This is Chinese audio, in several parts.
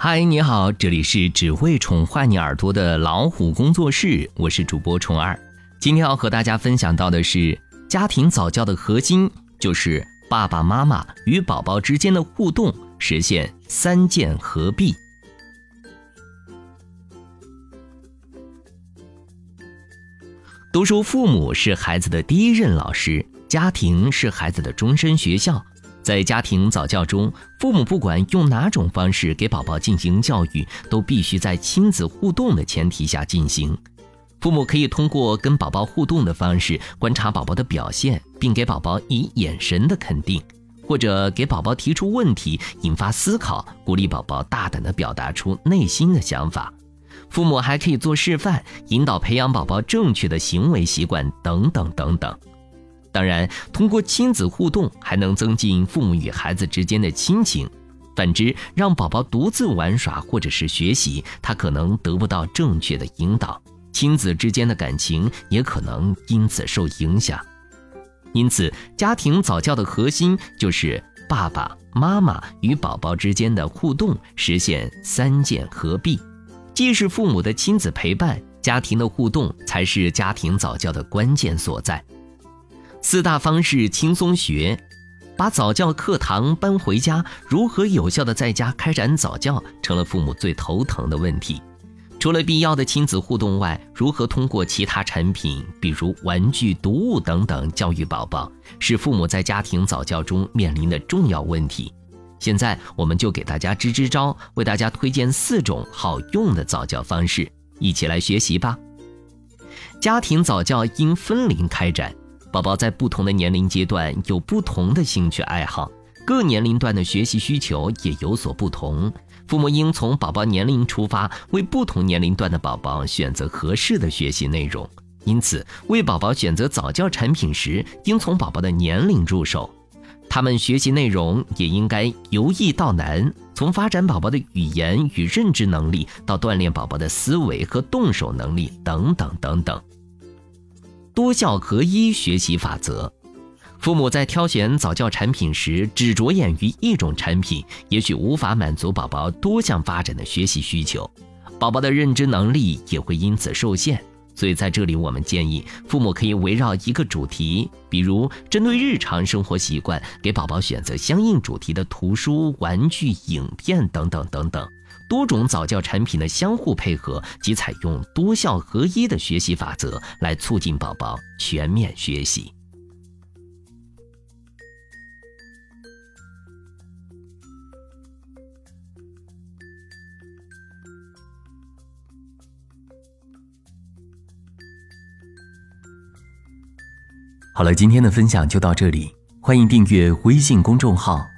嗨，你好，这里是只为宠坏你耳朵的老虎工作室，我是主播虫儿。今天要和大家分享到的是，家庭早教的核心就是爸爸妈妈与宝宝之间的互动，实现三键合璧。都说父母是孩子的第一任老师，家庭是孩子的终身学校。在家庭早教中，父母不管用哪种方式给宝宝进行教育，都必须在亲子互动的前提下进行。父母可以通过跟宝宝互动的方式观察宝宝的表现，并给宝宝以眼神的肯定，或者给宝宝提出问题，引发思考，鼓励宝宝大胆地表达出内心的想法。父母还可以做示范，引导培养宝宝正确的行为习惯，等等等等。当然，通过亲子互动，还能增进父母与孩子之间的亲情。反之，让宝宝独自玩耍或者是学习，他可能得不到正确的引导，亲子之间的感情也可能因此受影响。因此，家庭早教的核心就是爸爸妈妈与宝宝之间的互动，实现三件合璧。既是父母的亲子陪伴，家庭的互动才是家庭早教的关键所在。四大方式轻松学，把早教课堂搬回家，如何有效的在家开展早教，成了父母最头疼的问题。除了必要的亲子互动外，如何通过其他产品，比如玩具、读物等等教育宝宝，是父母在家庭早教中面临的重要问题。现在我们就给大家支支招，为大家推荐四种好用的早教方式，一起来学习吧。家庭早教应分龄开展，宝宝在不同的年龄阶段有不同的兴趣爱好，各年龄段的学习需求也有所不同，父母应从宝宝年龄出发，为不同年龄段的宝宝选择合适的学习内容。因此，为宝宝选择早教产品时，应从宝宝的年龄入手。他们学习内容也应该由易到难，从发展宝宝的语言与认知能力，到锻炼宝宝的思维和动手能力等等等等。多效合一学习法则，父母在挑选早教产品时，只着眼于一种产品，也许无法满足宝宝多项发展的学习需求，宝宝的认知能力也会因此受限。所以在这里，我们建议父母可以围绕一个主题，比如针对日常生活习惯，给宝宝选择相应主题的图书、玩具、影片等等等等，多种早教产品的相互配合及采用多效合一的学习法则，来促进宝宝全面学习。好了，今天的分享就到这里。欢迎订阅微信公众号“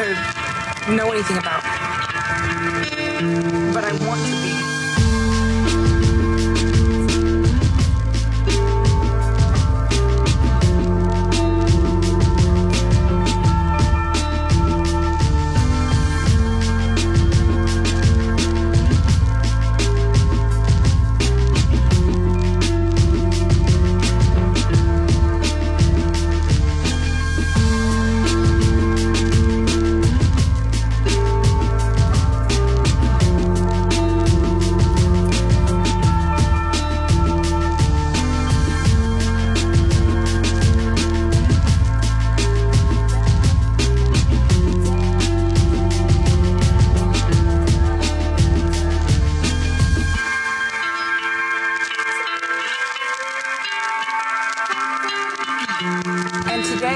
to know anything about. But I want to be.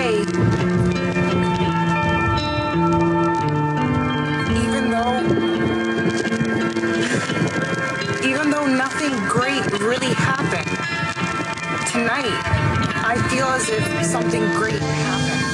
Today, even though, even though nothing great really happened, tonight, I feel as if something great happened.